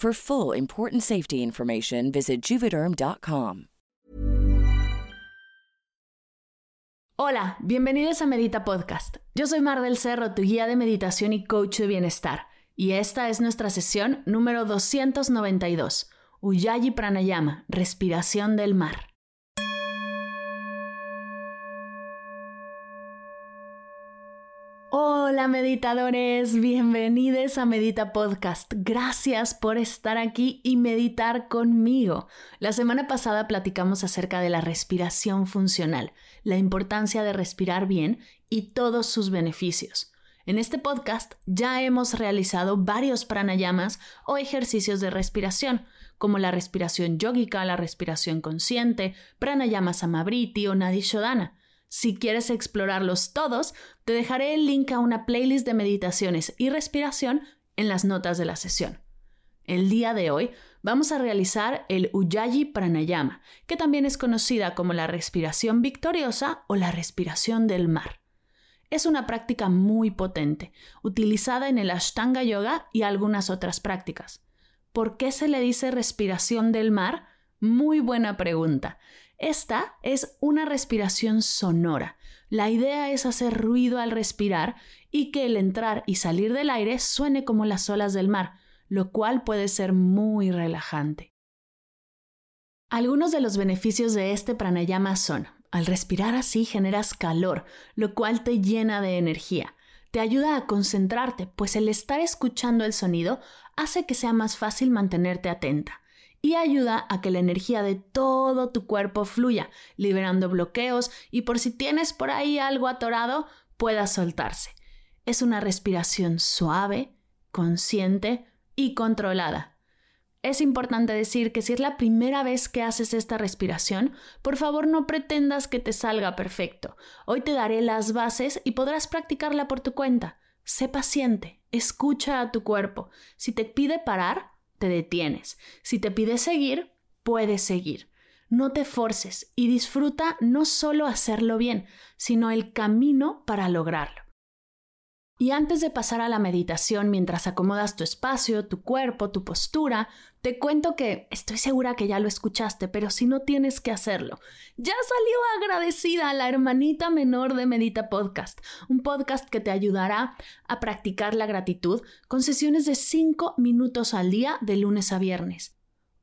For full important safety information, visit juvederm.com. Hola, bienvenidos a Medita Podcast. Yo soy Mar del Cerro, tu guía de meditación y coach de bienestar, y esta es nuestra sesión número 292, Uyayi Pranayama, respiración del mar. Hola meditadores, bienvenidos a Medita Podcast. Gracias por estar aquí y meditar conmigo. La semana pasada platicamos acerca de la respiración funcional, la importancia de respirar bien y todos sus beneficios. En este podcast ya hemos realizado varios pranayamas o ejercicios de respiración, como la respiración yógica, la respiración consciente, pranayama samabriti o nadi shodhana. Si quieres explorarlos todos, te dejaré el link a una playlist de meditaciones y respiración en las notas de la sesión. El día de hoy vamos a realizar el Ujjayi Pranayama, que también es conocida como la respiración victoriosa o la respiración del mar. Es una práctica muy potente, utilizada en el Ashtanga Yoga y algunas otras prácticas. ¿Por qué se le dice respiración del mar? Muy buena pregunta. Esta es una respiración sonora. La idea es hacer ruido al respirar y que el entrar y salir del aire suene como las olas del mar, lo cual puede ser muy relajante. Algunos de los beneficios de este pranayama son, al respirar así generas calor, lo cual te llena de energía. Te ayuda a concentrarte, pues el estar escuchando el sonido hace que sea más fácil mantenerte atenta y ayuda a que la energía de todo tu cuerpo fluya, liberando bloqueos y por si tienes por ahí algo atorado, pueda soltarse. Es una respiración suave, consciente y controlada. Es importante decir que si es la primera vez que haces esta respiración, por favor no pretendas que te salga perfecto. Hoy te daré las bases y podrás practicarla por tu cuenta. Sé paciente, escucha a tu cuerpo. Si te pide parar, te detienes. Si te pide seguir, puedes seguir. No te forces y disfruta no solo hacerlo bien, sino el camino para lograrlo. Y antes de pasar a la meditación mientras acomodas tu espacio, tu cuerpo, tu postura, te cuento que estoy segura que ya lo escuchaste, pero si no tienes que hacerlo. Ya salió agradecida la hermanita menor de Medita Podcast, un podcast que te ayudará a practicar la gratitud con sesiones de 5 minutos al día de lunes a viernes.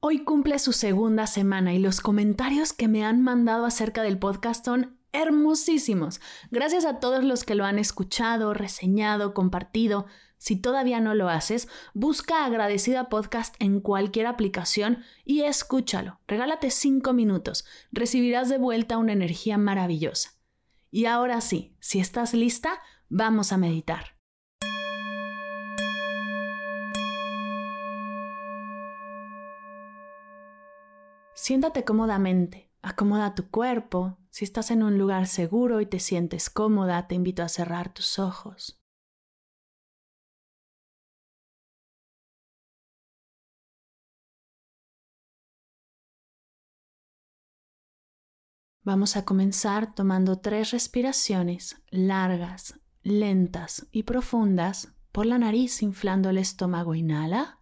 Hoy cumple su segunda semana y los comentarios que me han mandado acerca del podcast son hermosísimos. Gracias a todos los que lo han escuchado, reseñado, compartido. Si todavía no lo haces, busca Agradecida Podcast en cualquier aplicación y escúchalo. Regálate cinco minutos. Recibirás de vuelta una energía maravillosa. Y ahora sí, si estás lista, vamos a meditar. Siéntate cómodamente. Acomoda tu cuerpo. Si estás en un lugar seguro y te sientes cómoda, te invito a cerrar tus ojos. Vamos a comenzar tomando tres respiraciones largas, lentas y profundas por la nariz inflando el estómago. Inhala.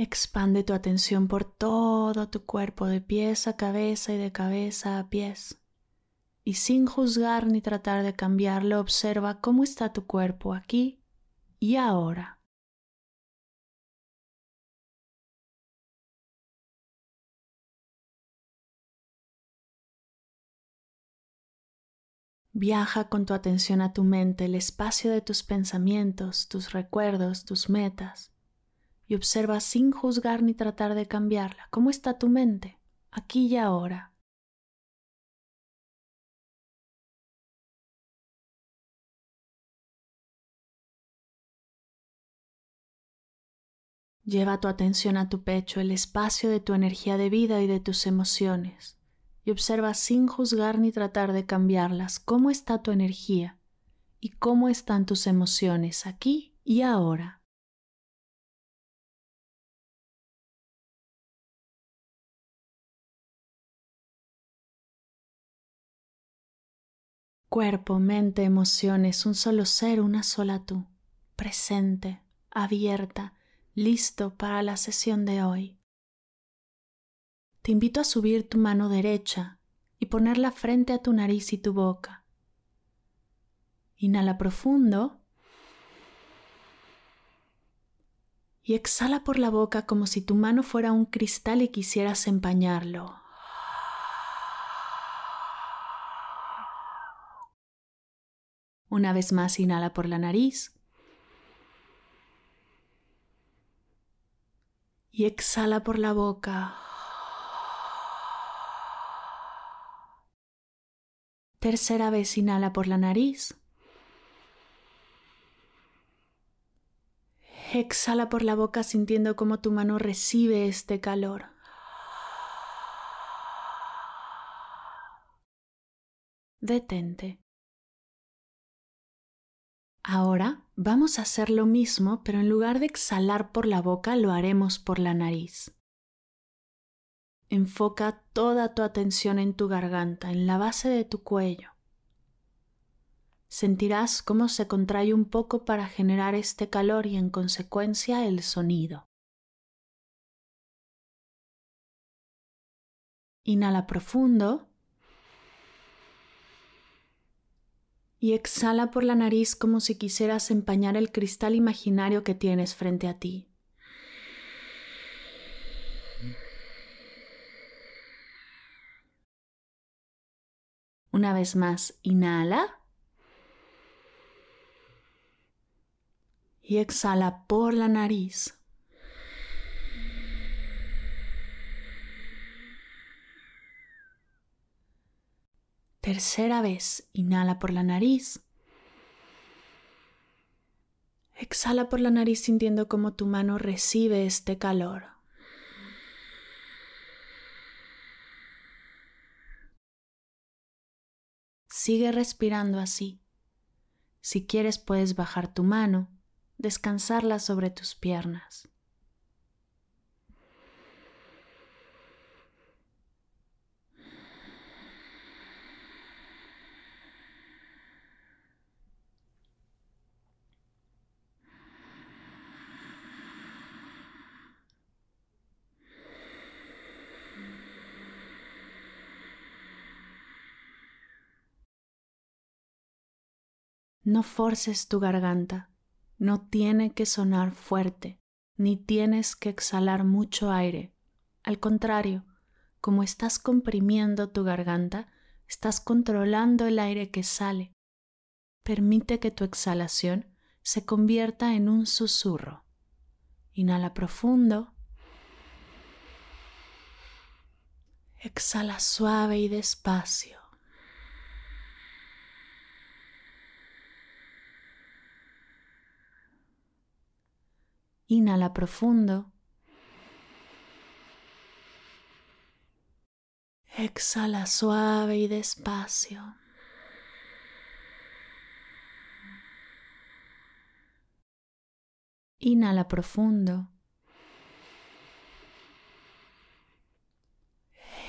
Expande tu atención por todo tu cuerpo, de pies a cabeza y de cabeza a pies. Y sin juzgar ni tratar de cambiarlo, observa cómo está tu cuerpo aquí y ahora. Viaja con tu atención a tu mente, el espacio de tus pensamientos, tus recuerdos, tus metas y observa sin juzgar ni tratar de cambiarla. ¿Cómo está tu mente? Aquí y ahora. Lleva tu atención a tu pecho, el espacio de tu energía de vida y de tus emociones, y observa sin juzgar ni tratar de cambiarlas cómo está tu energía y cómo están tus emociones aquí y ahora. Cuerpo, mente, emociones, un solo ser, una sola tú, presente, abierta, listo para la sesión de hoy. Te invito a subir tu mano derecha y ponerla frente a tu nariz y tu boca. Inhala profundo y exhala por la boca como si tu mano fuera un cristal y quisieras empañarlo. Una vez más, inhala por la nariz. Y exhala por la boca. Tercera vez, inhala por la nariz. Exhala por la boca sintiendo cómo tu mano recibe este calor. Detente. Ahora vamos a hacer lo mismo, pero en lugar de exhalar por la boca, lo haremos por la nariz. Enfoca toda tu atención en tu garganta, en la base de tu cuello. Sentirás cómo se contrae un poco para generar este calor y en consecuencia el sonido. Inhala profundo y exhala por la nariz como si quisieras empañar el cristal imaginario que tienes frente a ti. Una vez más, inhala. Y exhala por la nariz. Tercera vez, inhala por la nariz. Exhala por la nariz sintiendo cómo tu mano recibe este calor. Sigue respirando así. Si quieres puedes bajar tu mano, descansarla sobre tus piernas. No forces tu garganta, no tiene que sonar fuerte, ni tienes que exhalar mucho aire. Al contrario, como estás comprimiendo tu garganta, estás controlando el aire que sale. Permite que tu exhalación se convierta en un susurro. Inhala profundo. Exhala suave y despacio. Inhala profundo. Exhala suave y despacio. Inhala profundo.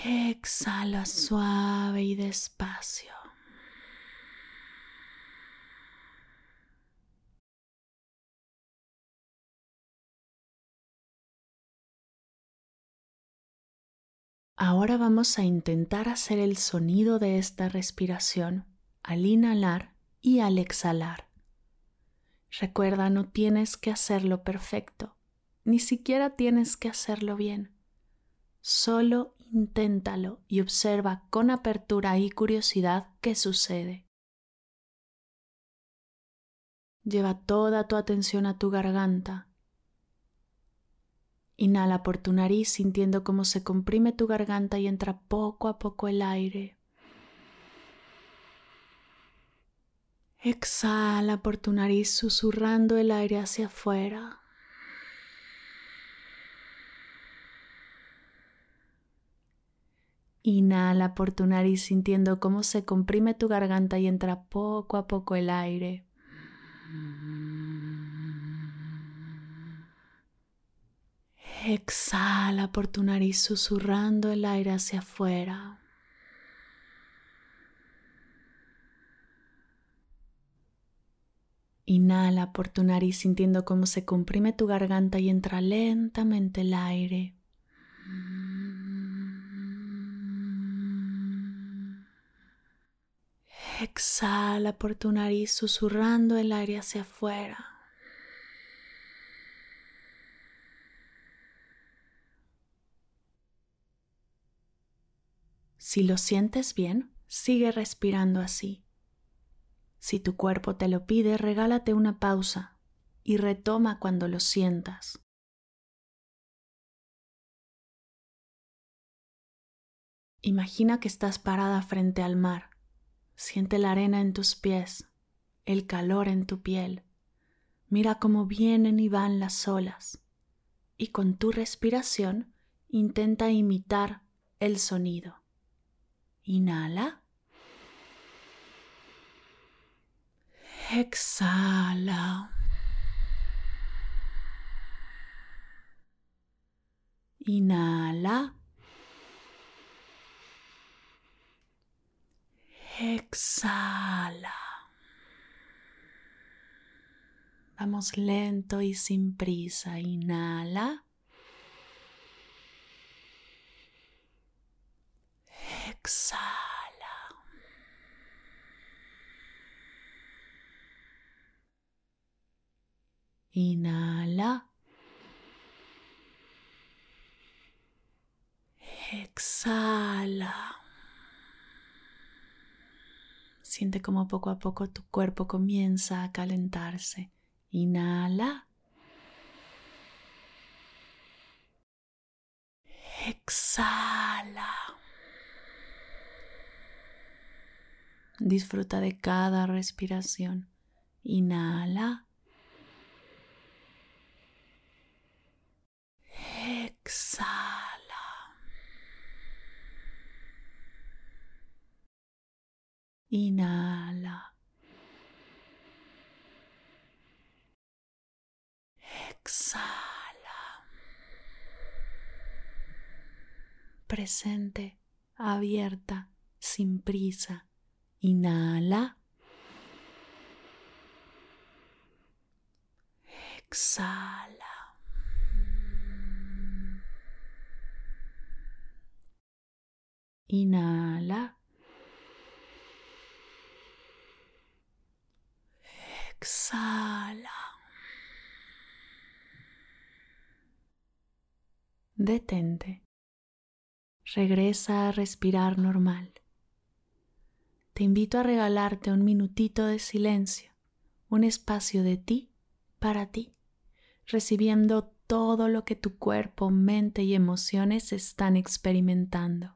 Exhala suave y despacio. Ahora vamos a intentar hacer el sonido de esta respiración al inhalar y al exhalar. Recuerda, no tienes que hacerlo perfecto, ni siquiera tienes que hacerlo bien. Solo inténtalo y observa con apertura y curiosidad qué sucede. Lleva toda tu atención a tu garganta Inhala por tu nariz sintiendo cómo se comprime tu garganta y entra poco a poco el aire. Exhala por tu nariz susurrando el aire hacia afuera. Inhala por tu nariz sintiendo cómo se comprime tu garganta y entra poco a poco el aire. Exhala por tu nariz susurrando el aire hacia afuera. Inhala por tu nariz sintiendo cómo se comprime tu garganta y entra lentamente el aire. Exhala por tu nariz susurrando el aire hacia afuera. Si lo sientes bien, sigue respirando así. Si tu cuerpo te lo pide, regálate una pausa y retoma cuando lo sientas. Imagina que estás parada frente al mar. Siente la arena en tus pies, el calor en tu piel. Mira cómo vienen y van las olas. Y con tu respiración intenta imitar el sonido. Inhala. Exhala. Inhala. Exhala. Vamos lento y sin prisa. Inhala. Exhala. Inhala. Exhala. Siente como poco a poco tu cuerpo comienza a calentarse. Inhala. Exhala. Disfruta de cada respiración. Inhala. Exhala. Inhala. Exhala. Presente, abierta, sin prisa Inhala. Exhala. Inhala. Exhala. Detente. Regresa a respirar normal te invito a regalarte un minutito de silencio, un espacio de ti para ti, recibiendo todo lo que tu cuerpo, mente y emociones están experimentando.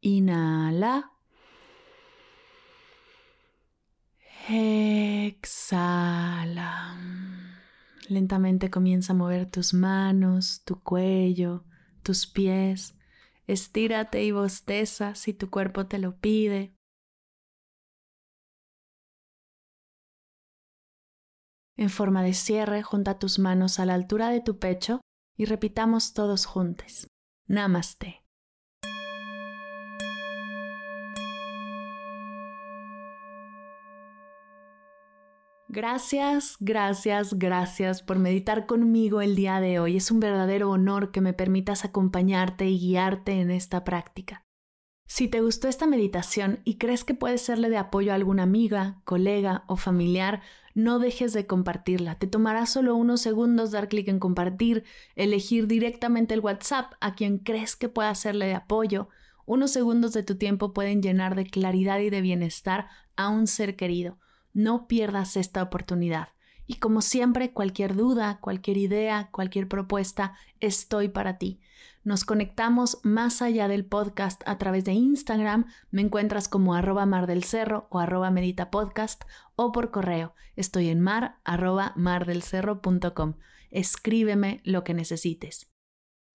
Inhala. Exhala. Lentamente comienza a mover tus manos, tu cuello, tus pies. Estírate y bosteza si tu cuerpo te lo pide. En forma de cierre, junta tus manos a la altura de tu pecho y repitamos todos juntos. Namaste. Gracias, gracias, gracias por meditar conmigo el día de hoy. Es un verdadero honor que me permitas acompañarte y guiarte en esta práctica. Si te gustó esta meditación y crees que puede serle de apoyo a alguna amiga, colega o familiar, no dejes de compartirla. Te tomará solo unos segundos dar clic en compartir, elegir directamente el WhatsApp a quien crees que pueda serle de apoyo. Unos segundos de tu tiempo pueden llenar de claridad y de bienestar a un ser querido. No pierdas esta oportunidad. Y como siempre, cualquier duda, cualquier idea, cualquier propuesta, estoy para ti. Nos conectamos más allá del podcast a través de Instagram, me encuentras como arroba mar del cerro o arroba medita podcast o por correo, estoy en mar arroba mardelcerro.com. Escríbeme lo que necesites.